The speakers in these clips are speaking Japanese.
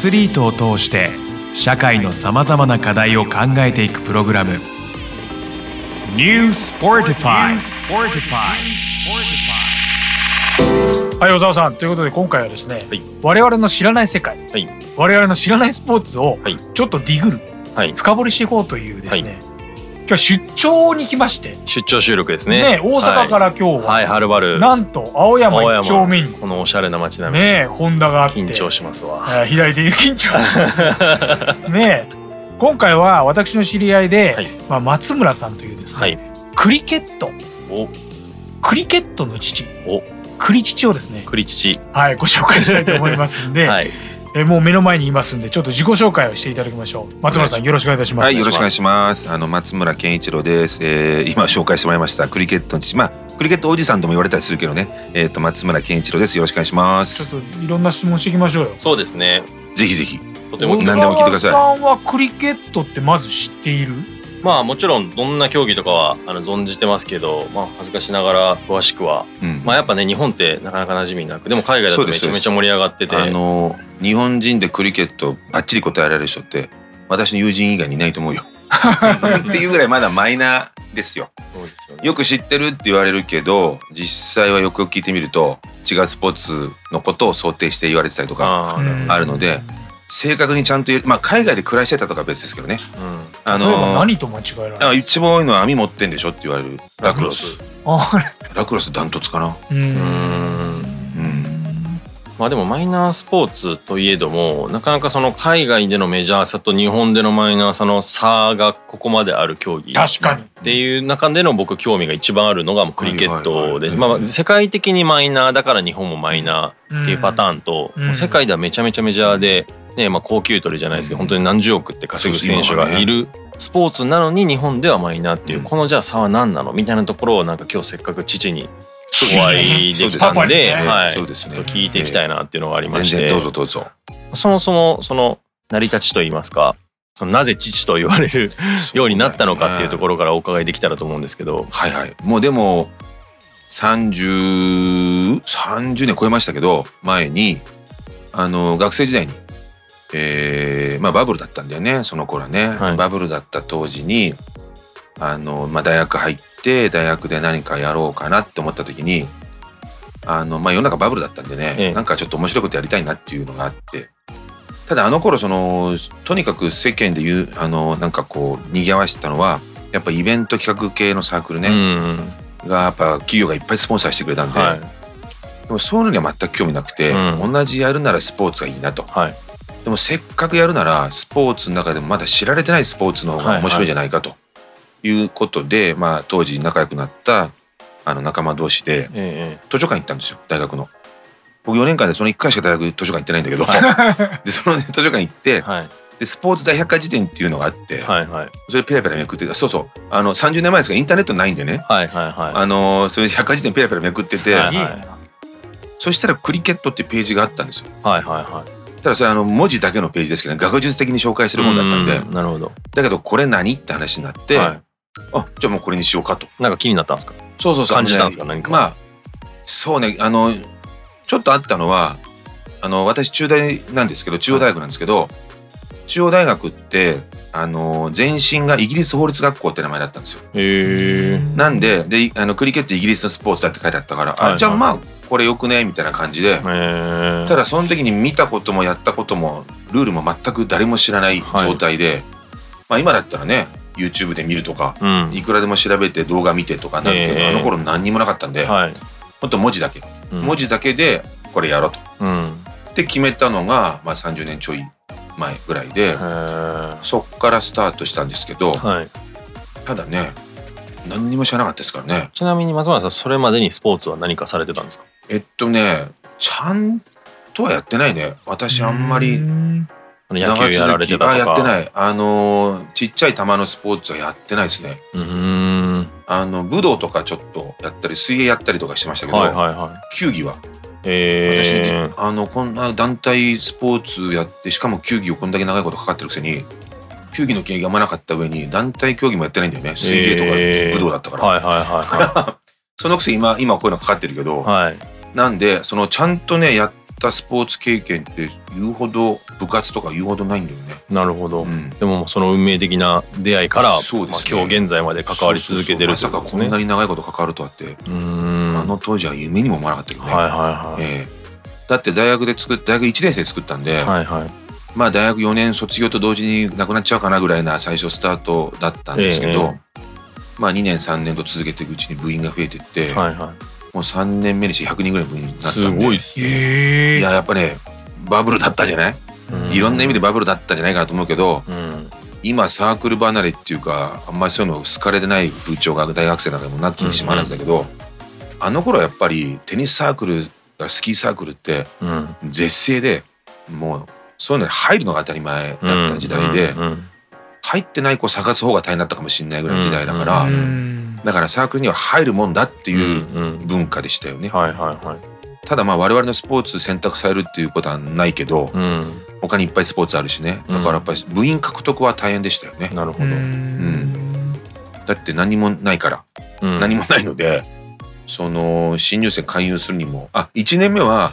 スリートを通して社会のさまざまな課題を考えていくプログラム。New Sportify はい小沢さん。ということで今回はですね、はい。我々の知らない世界、はい。我々の知らないスポーツをはい。ちょっとディグル、はい。深掘りしていこうというですね、今日は出張に来まして、出張収録ですね。ね大阪から今日は、はいはるばる。なんと青山一丁目に。このおしゃれな街並み。ねホンダがあって。緊張しますわ。えー左手に緊張します。ね今回は私の知り合いで、はい。まあ、松村さんというですね、はい。クリケット。お。クリケットの父。お。クリ父をですね。栗父。はいご紹介したいと思いますんで、はいえーもう目の前にいますんでちょっと自己紹介をしていただきましょう松村さんよろしくお願いいたします、はい、よろしくお願いします。あの松村健一郎です。えー、今紹介してもらいましたクリケットの父、まあクリケットおじさんとも言われたりするけどね、えっ、と松村健一郎です。よろしくお願いしまちょっす。といろんな質問していきましょうよそうですねぜひぜひ。とても小何でも聞いてください沢さんはクリケットってまず知っている？まあもちろんどんな競技とかはあの存じてますけどまあ恥ずかしながら詳しくはうん。まあやっぱね日本ってなかなか馴染みなくでも海外だとめちゃめちゃ盛り上がっててあの日本人でクリケットバッチリ答えられる人って私の友人以外にいないと思うよ。っていうぐらいまだマイナーですよ。よねよく知ってるって言われるけど実際はよくよく聞いてみると違うスポーツのことを想定して言われてたりとかあるので正確にちゃんとまあ海外で暮らしてたとかは別ですけどね。うん。あ例えばの何と間違えられるあ一番多いのは網持ってんでしょって言われる。ラクロス。あラクロスダントツかな。うん。うん。まあでもマイナースポーツといえどもなかなかその海外でのメジャーさと日本でのマイナーさの差がここまである競技確かに。っていう中での僕興味が一番あるのがもうクリケットで、世界的にマイナーだから日本もマイナーっていうパターンと、世界ではめちゃめちゃメジャーで、ねまあ、高級取りじゃないですけど、うん。本当に何十億って稼ぐ選手がいるスポーツなのに日本ではマイナーっていう、うん。このじゃあ差は何なのみたいなところをなんか今日せっかく父にお会いできたんで、ね。はい、そうですね。ちょっと聞いていきたいなっていうのがありまして、全然どうぞどうぞ。そもそもその成り立ちといいますかそのなぜ父と言われるようになったのかっていうところからお伺いできたらと思うんですけど。はいはい。もうでも3030年超えましたけど前にあの学生時代にえーまあバブルだったんだよねその頃はね、はい。バブルだった当時にあの、まあ、大学入って大学で何かやろうかなって思った時にあの、まあ、世の中バブルだったんでね、ええ。なんかちょっと面白いことやりたいなっていうのがあって。ただあの頃そのとにかく世間で言うあのなんかこう賑わしてたのはやっぱイベント企画系のサークルね、うん。がやっぱ企業がいっぱいスポンサーしてくれたんで、はい。でもそういうのには全く興味なくて、うん。同じやるならスポーツがいいなと。はいでもせっかくやるならスポーツの中でもまだ知られてないスポーツの方が面白いんじゃないかと。いうことで、まあ、当時仲良くなったあの仲間同士でえ図書館行ったんですよ大学の。僕4年間でその1回しか大学図書館行ってないんだけど、でその図書館行ってえはい。でスポーツ大百科事典っていうのがあって、はいはい。それペラペラめくってそうそう。あの30年前ですからインターネットないんでね。はいはいはあのそれで百科事典ペラペラめくってて、はいいい。なそしたらクリケットっていうページがあったんですよ。いはいはいはいただそれあの文字だけのページですけど、ね、学術的に紹介する本だったんで、うなるほど。だけどこれ何って話になって、はあじゃあもうこれにしようかと。いなんか気になったんですか？そうそうそう。感じたんですか？何か。まあそうね。あのちょっとあったのはあの私中大なんですけど中央大学なんですけど、中央大学ってあの前身がイギリス法律学校って名前だったんですよ。なんでであのクリケットイギリスのスポーツだって書いてあったから、はいはじゃあまあこれよくね？みたいな感じで。えただその時に見たこともやったこともルールも全く誰も知らない状態で、まあ今だったらね YouTube で見るとかうん。いくらでも調べて動画見てとかなるけど、ええ。あの頃何にもなかったんで、はい。ほんと文字だけ、うん。文字だけでこれやろうと。うん。で決めたのが、まあ、30年ちょい前ぐらいで、そっからスタートしたんですけど、はい。ただね何にも知らなかったですからね。ちなみに松村さんそれまでにスポーツは何かされてたんですか？えっとねちゃんとはやってないね。私あんまりうん。あの野球やられてたとか。あやってない。あのーちっちゃい球のスポーツはやってないですね。うーん。あの武道とかちょっとやったり水泳やったりとかしてましたけど、はいはいはい。球技は。え私、ー、あのこんな団体スポーツやってしかも球技をこんだけ長いことかかってるくせに球技の経験があんまなかった上に団体競技もやってないんだよね。水泳とかえー。武道だったから、はいはいは そのくせ今今こういうのかかってるけど、いはいはいなんでそのちゃんとねやっったスポーツ経験って言うほど部活とか言うほどないんだよね。なるほど、うん。でもその運命的な出会いから、まあそうですね、今日現在まで関わり続けてるそうそうそう。まさかこんなに長いこと関わるとはって、あの当時は夢にも思わなかったけどね。はいはいはい、ええ。だって大学で作っ大学1年生で作ったんで、はいはい。まあ大学4年卒業と同時になくなっちゃうかなぐらいな最初スタートだったんですけど、まあ2年3年と続けていくうちに部員が増えていって、はいはもう3年目にして100人ぐらいになっいたんで。すごいですね、え。いややっぱねバブルだったんじゃない、うん。いろんな意味でバブルだったんじゃないかなと思うけどうん。今サークル離れっていうかあんまりそういうの好かれてない風潮が大学生なんかにもなきにしもあらずだけど、あの頃はやっぱりテニスサークルスキーサークルってうん。絶世でもうそういうのに入るのが当たり前だった時代で、うんうん入ってない子を探す方が大変だったかもしれないぐらいの時代だから、だからサークルには入るもんだっていう文化でしたよね。はいはいはい。ただまあ我々のスポーツ選択されるっていうことはないけど、うん。他にいっぱいスポーツあるしね。だからやっぱり部員獲得は大変でしたよね。なるほど、うん。だって何もないから、うん。何もないのでその新入生勧誘するにも。あ1年目は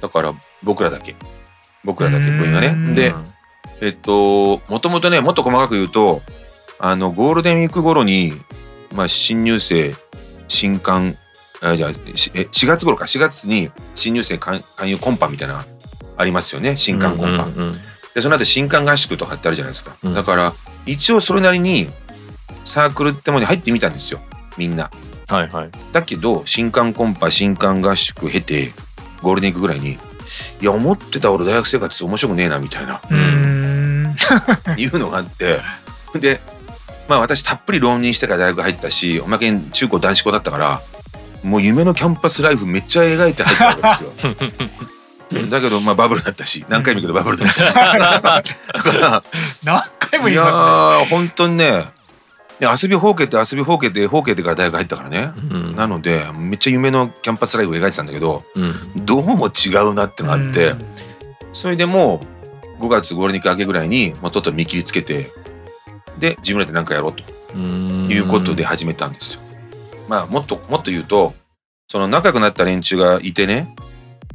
だから僕らだけ。僕らだけ部員がね。うん。でえっともともとねもっと細かく言うとあのゴールデンウィーク頃に、まあ、新入生新刊あじゃあしえ4月頃か4月に新入生勧勧誘コンパみたいなのありますよね新刊コンパ。でその後新刊合宿とかってあるじゃないですか、うん。だから一応それなりにサークルってものに入ってみたんですよみんな。はいはい。だけど新刊コンパ新刊合宿経てゴールデンウィークぐらいにいや思ってた俺大学生活面白くねえなみたいな。うん いうのがあってでまあ私たっぷり浪人してから大学入ったしおまけに中高男子校だったからもう夢のキャンパスライフめっちゃ描いて入ったわけですよ。だけどまあバブルだったし何回も言うけどバブルだったし。だから何回もいや言いますー本当にねで遊びほうけて遊びほうけてほうけてから大学入ったからね、うん。なのでめっちゃ夢のキャンパスライフを描いてたんだけどうん。どうも違うなってのがあって、うん。それでもう5月ゴールデンウィーク明けぐらいにもうとっとと見切りつけてで自分らで何かやろうとうんいうことで始めたんですよ。まあもっともっと言うとその仲良くなった連中がいてね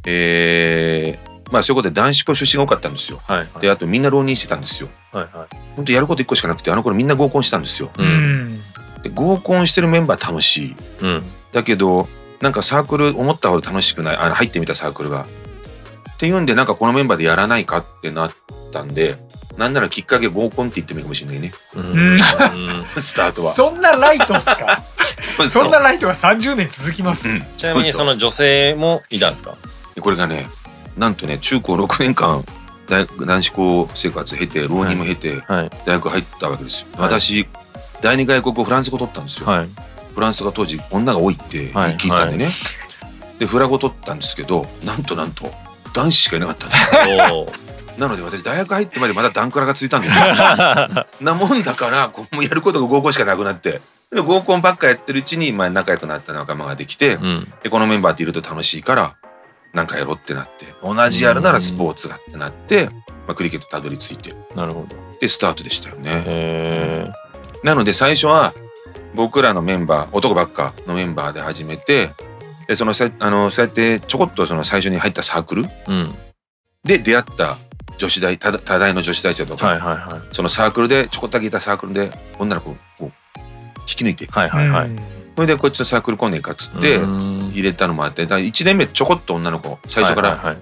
えー、まあそういうことで男子校出身が多かったんですよ。はいはいであとみんな浪人してたんですよ。はいはい本当やること一個しかなくてあの頃みんな合コンしたんですよ。で合コンしてるメンバー楽しい。うんだけどなんかサークル思ったほど楽しくないあの入ってみたサークルが。っていうんでなんかこのメンバーでやらないかってなったんでなんならきっかけ合コンって言ってもいいかもしれないね。うん。スタートは。そんなライトっすか？そうそんなライトが30年続きます。うん。ちなみにその女性もいたんですか？でこれがねなんとね中高6年間大男子校生活経て浪人も経てはい。大学入ったわけですよ。はい私第二外国語フランス語取ったんですよ。はい。フランスが当時女が多いってはい。聞いてたんでね。でフラ語取ったんですけどなんとなんと男子しかいなかったね。おーなので私大学入ってまでまだダンクラがついたんですよ。なもんだからこうもうやることが合コンしかなくなって。で合コンばっかやってるうちに、まあ、仲良くなった仲間ができて、うんでこのメンバーっていると楽しいからなんかやろうってなって同じやるならスポーツがってなって、まあ、クリケットたどり着いてなるほどでスタートでしたよね。へなので最初は僕らのメンバー男ばっかのメンバーで始めてでそのさあのそうやってちょこっとその最初に入ったサークルえうん。で出会った女子大多多大の女子大生とか、はいはいはい。そのサークルでちょこっとだけいたサークルで女の子をこう引き抜いて。はいはいはい。それでこっちのサークル来ねえかっつってうん。入れたのもあってだから1年目ちょこっと女の子最初から、はいはい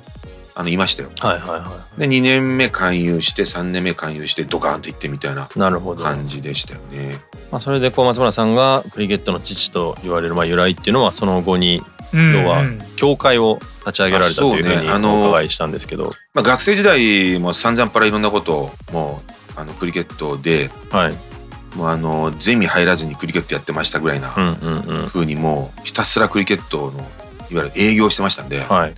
あのいましたよ。はいはいはで2年目勧誘して3年目勧誘してドカーンと行ってみたいないなるほど。感じでしたよね。まあそれでこう松村さんがクリケットの父と言われるまあ由来っていうのはその後にうん要はうん協会を立ち上げられたというふうにお伺いしたんですけど。まあ、学生時代も散々パラいろんなことをもうあのクリケットではい。もうあのゼミ入らずにクリケットやってましたぐらいなうんうにもうひたすらクリケットのいわゆる営業してましたんで、はい。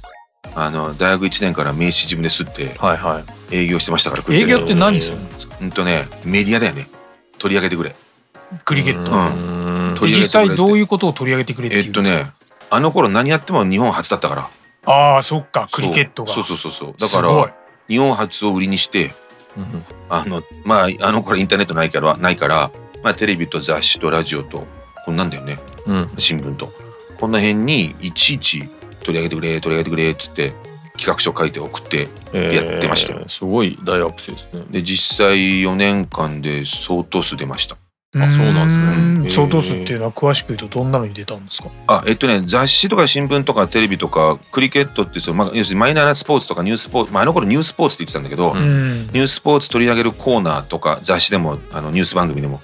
あの大学1年から名刺自分で吸ってはいはい。営業してましたからクリケット。営業って何するんですか？うんとねメディアだよね。取り上げてくれクリケット。実際どういうことを取り上げてくれってえいうんですかっとねあの頃何やっても日本初だったから。ああそっかクリケットが。そうそうそうそう。だから日本初を売りにしてうんあのまああの頃インターネットないからないから、まあ、テレビと雑誌とラジオとこんなんだよね。うん。新聞と。この辺にいちいち取り上げてくれ取り上げてくれっつって企画書書いて送ってえやってましたよ。すごい大学生ですね。で実際4年間で相当数出ましたあそうなんですね。ーへー。相当数っていうのは詳しく言うとどんなのに出たんですか？あえっとね雑誌とか新聞とかテレビとかクリケットってその、まあ、要するにマイナーなスポーツとかニュースポーツ、まあ、あの頃ニュースポーツって言ってたんだけど、ニュースポーツ取り上げるコーナーとか雑誌でもあのニュース番組でも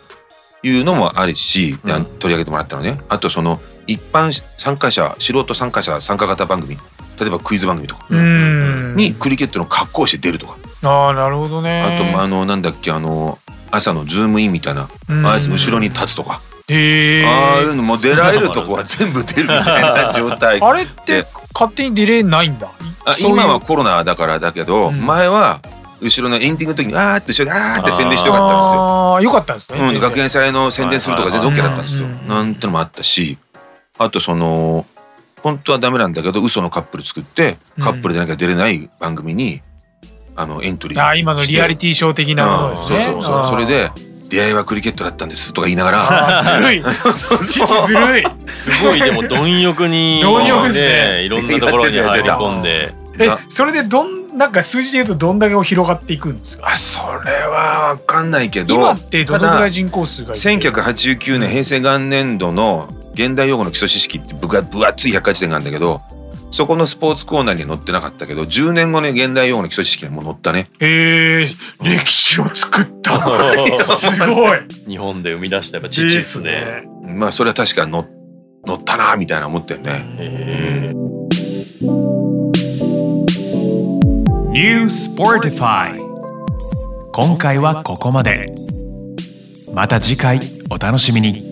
いうのもあるし、うん。取り上げてもらったのね。あとその一般参加者素人参加者参加型番組例えばクイズ番組とかうん。にクリケットの格好をして出るとか、ああなるほどね。あとまああのなんだっけあの朝のズームインみたいなうん。ああいう後ろに立つとか、ああいうのも出られるとこは全部出るみたいな状態。あれって勝手に出れないんだ？今はコロナだからだけど、うん。前は後ろのエンディングの時にあーって後ろにあーって宣伝してよかったんですよ。ああよかったんですね、うん、学園祭の宣伝するとか全然 OK だったんですよ。なんてのもあったしあとその本当はダメなんだけど嘘のカップル作ってうん。カップルでなきゃ出れない番組にあのエントリーあー今のリアリティショー的なものうんですね、そうそうそう。それで出会いはクリケットだったんですとか言いながら。ずるい。父ずるいすごいでも貪欲に貪欲ですね。いろんなところに入り込んで。えあそれでどんなんか数字で言うとどんだけ広がっていくんですか？あそれは分かんないけど。今ってどのぐらい人口数がいて1989年平成元年度の現代用語の基礎知識ってぶが分厚い百科事典があるんだけどそこのスポーツコーナーには載ってなかったけど10年後に現代用語の基礎知識にも載ったね。えー、歴史を作った。すごい。日本で生み出したやっぱ父ですね。まあそれは確かに載載ったなみたいな思ったよね。へー。New Sportify 今回はここまで。また次回お楽しみに